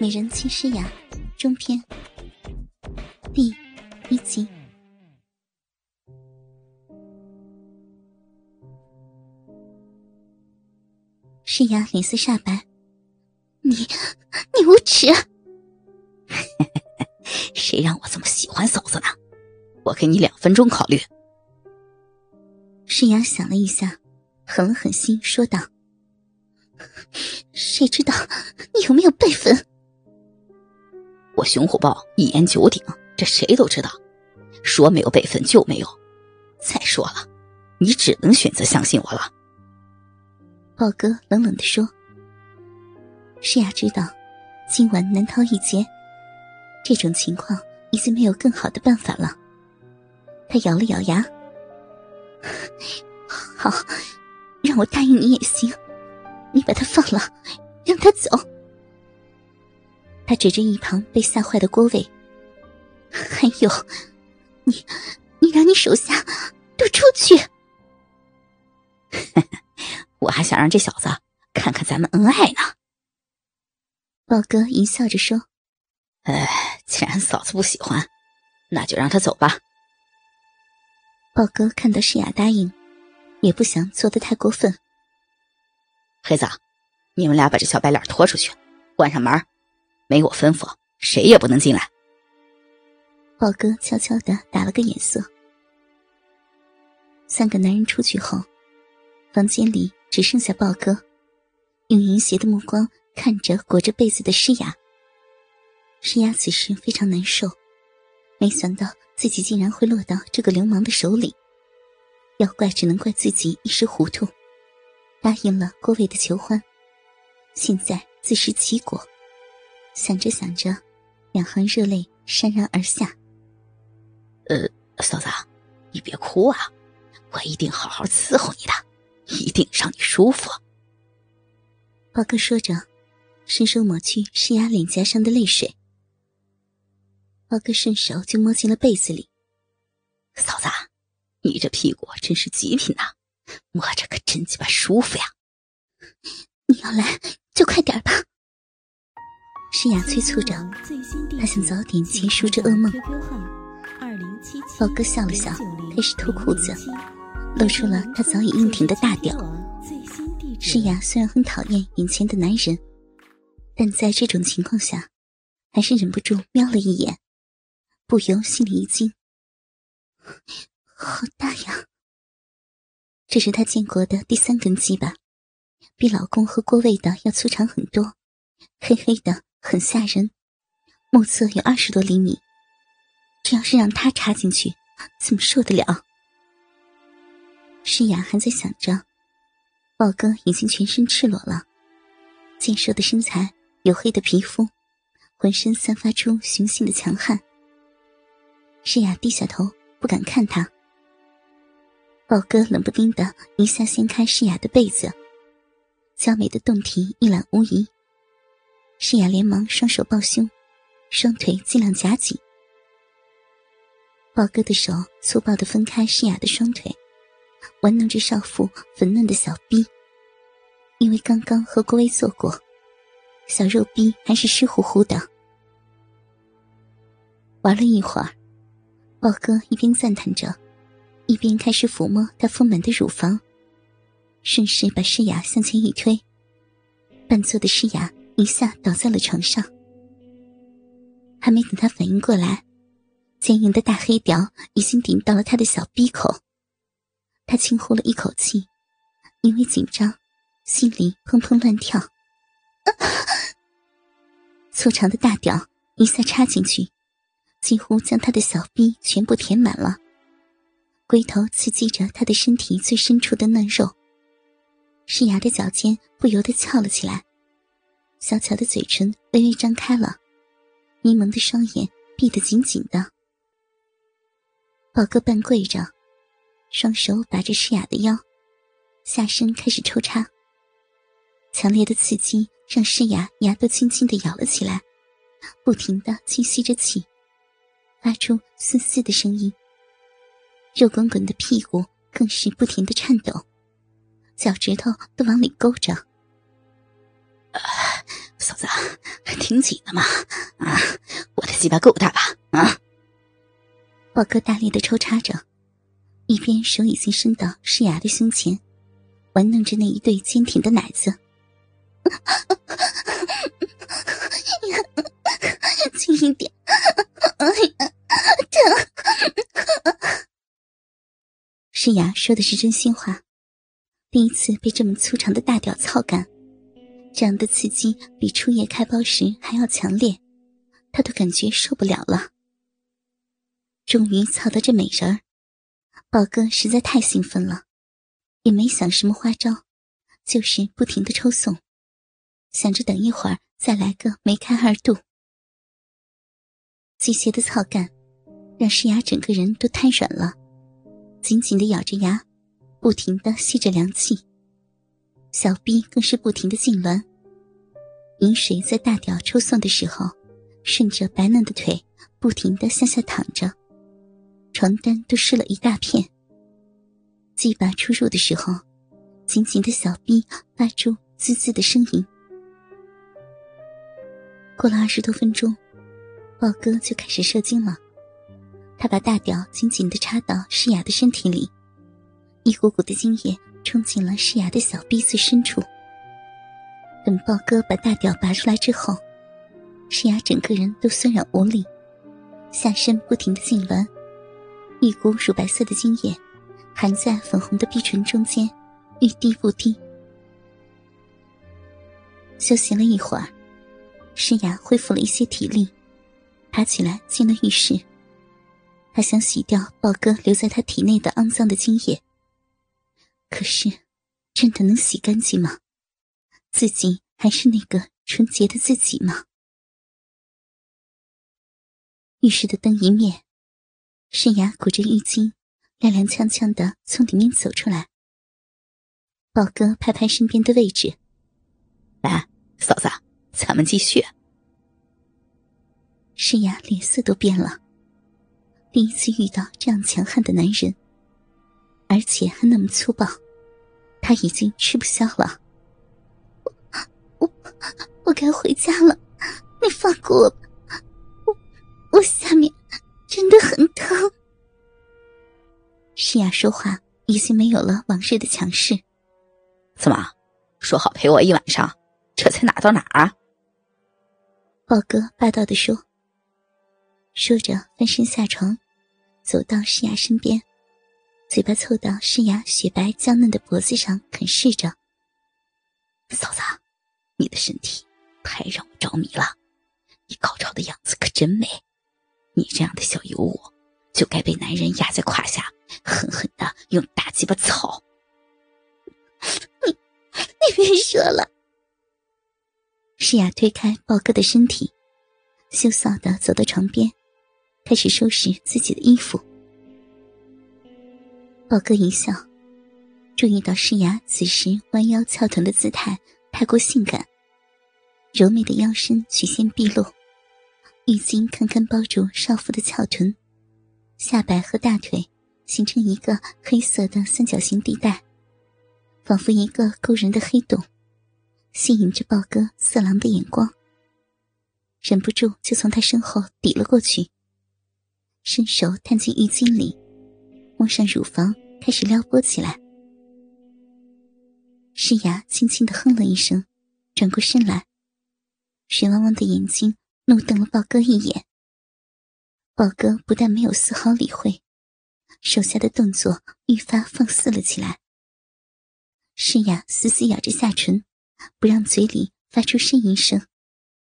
美人妻诗雅中篇第一集。诗雅脸色煞白：“你，你无耻！谁让我这么喜欢嫂子呢？我给你两分钟考虑。”诗雅想了一下，狠了狠心，说道：“ 谁知道你有没有辈分？”我熊虎豹一言九鼎，这谁都知道。说没有辈分就没有。再说了，你只能选择相信我了。豹哥冷冷的说：“诗雅知道，今晚难逃一劫。这种情况已经没有更好的办法了。”他咬了咬牙：“ 好，让我答应你也行。你把他放了，让他走。”他指着一旁被吓坏的郭伟，还有，你，你让你手下都出去！我还想让这小子看看咱们恩爱呢。豹哥淫笑着说：“哎，既然嫂子不喜欢，那就让他走吧。”豹哥看到诗雅答应，也不想做的太过分。黑子，你们俩把这小白脸拖出去，关上门。没我吩咐，谁也不能进来。豹哥悄悄的打了个眼色。三个男人出去后，房间里只剩下豹哥，用淫邪的目光看着裹着被子的诗雅。诗雅此时非常难受，没想到自己竟然会落到这个流氓的手里。要怪只能怪自己一时糊涂，答应了郭伟的求欢，现在自食其果。想着想着，两行热泪潸然而下。呃，嫂子，你别哭啊，我一定好好伺候你的，一定让你舒服。宝哥说着，伸手抹去施雅脸颊上的泪水。宝哥顺手就摸进了被子里。嫂子，你这屁股真是极品呐，摸着可真鸡巴舒服呀！你要来就快点吧。诗雅催促着，她想早点结束这噩梦。宝哥笑了笑，开始脱裤子，露出了他早已硬挺的大屌。诗雅虽然很讨厌眼前的男人，但在这种情况下，还是忍不住瞄了一眼，不由心里一惊：好大呀！这是他见过的第三根鸡巴，比老公和郭卫的要粗长很多，黑黑的。很吓人，目测有二十多厘米。这要是让他插进去，怎么受得了？诗雅还在想着，豹哥已经全身赤裸了，健硕的身材，黝黑的皮肤，浑身散发出雄性的强悍。诗雅低下头，不敢看他。豹哥冷不丁的一下掀开诗雅的被子，娇美的胴体一览无遗。诗雅连忙双手抱胸，双腿尽量夹紧。豹哥的手粗暴的分开诗雅的双腿，玩弄着少妇粉嫩的小臂。因为刚刚和郭威做过，小肉逼还是湿乎乎的。玩了一会儿，豹哥一边赞叹着，一边开始抚摸她丰满的乳房，顺势把诗雅向前一推。半坐的诗雅。一下倒在了床上，还没等他反应过来，坚硬的大黑屌已经顶到了他的小鼻口。他轻呼了一口气，因为紧张，心里砰砰乱跳。粗长的大屌一下插进去，几乎将他的小臂全部填满了。龟头刺激着他的身体最深处的嫩肉，诗雅的脚尖不由得翘了起来。小巧的嘴唇微微张开了，迷蒙的双眼闭得紧紧的。宝哥半跪着，双手把着诗雅的腰，下身开始抽插。强烈的刺激让诗雅牙都轻轻的咬了起来，不停的轻吸着气，发出嘶嘶的声音。肉滚滚的屁股更是不停的颤抖，脚趾头都往里勾着。子，挺紧的嘛！啊，我的鸡巴够大吧？啊！宝哥大力的抽插着，一边手已经伸到诗雅的胸前，玩弄着那一对坚挺的奶子。轻一点，哎呀，疼！诗雅说的是真心话，第一次被这么粗长的大屌操干。这样的刺激比初夜开包时还要强烈，他都感觉受不了了。终于操到这美人儿，宝哥实在太兴奋了，也没想什么花招，就是不停的抽送，想着等一会儿再来个梅开二度。机械的操干让诗雅整个人都瘫软了，紧紧的咬着牙，不停的吸着凉气。小臂更是不停的痉挛，饮水在大屌抽送的时候，顺着白嫩的腿不停的向下淌着，床单都湿了一大片。鸡巴出入的时候，紧紧的小臂发出滋滋的声音。过了二十多分钟，豹哥就开始射精了，他把大屌紧紧的插到诗雅的身体里，一股股的精液。冲进了诗雅的小臂最深处。等豹哥把大屌拔出来之后，诗雅整个人都酸软无力，下身不停的痉挛，一股乳白色的精液含在粉红的碧唇中间，欲滴不滴。休息了一会儿，诗雅恢复了一些体力，爬起来进了浴室。她想洗掉豹哥留在她体内的肮脏的精液。可是，真的能洗干净吗？自己还是那个纯洁的自己吗？浴室的灯一灭，沈雅裹着浴巾，踉踉跄跄的从里面走出来。宝哥拍拍身边的位置，来，嫂子，咱们继续。沈雅脸色都变了，第一次遇到这样强悍的男人。而且还那么粗暴，他已经吃不消了。我我我该回家了，你放过我吧，我我下面真的很疼。诗雅说话已经没有了往日的强势。怎么，说好陪我一晚上，这才哪到哪啊？豹哥霸道的说。说着翻身下床，走到诗雅身边。嘴巴凑到诗雅雪白娇嫩的脖子上啃噬着。嫂子，你的身体太让我着迷了，你高潮的样子可真美。你这样的小尤物，就该被男人压在胯下，狠狠的用大鸡巴操。你，你别说了。诗雅推开豹哥的身体，羞臊的走到床边，开始收拾自己的衣服。豹哥一笑，注意到诗雅此时弯腰翘臀的姿态太过性感，柔美的腰身曲线毕露，浴巾堪堪包住少妇的翘臀，下摆和大腿形成一个黑色的三角形地带，仿佛一个勾人的黑洞，吸引着豹哥色狼的眼光，忍不住就从他身后抵了过去，伸手探进浴巾里。摸上乳房，开始撩拨起来。诗雅轻轻的哼了一声，转过身来，水汪汪的眼睛怒瞪了豹哥一眼。豹哥不但没有丝毫理会，手下的动作愈发放肆了起来。诗雅死死咬着下唇，不让嘴里发出呻吟声。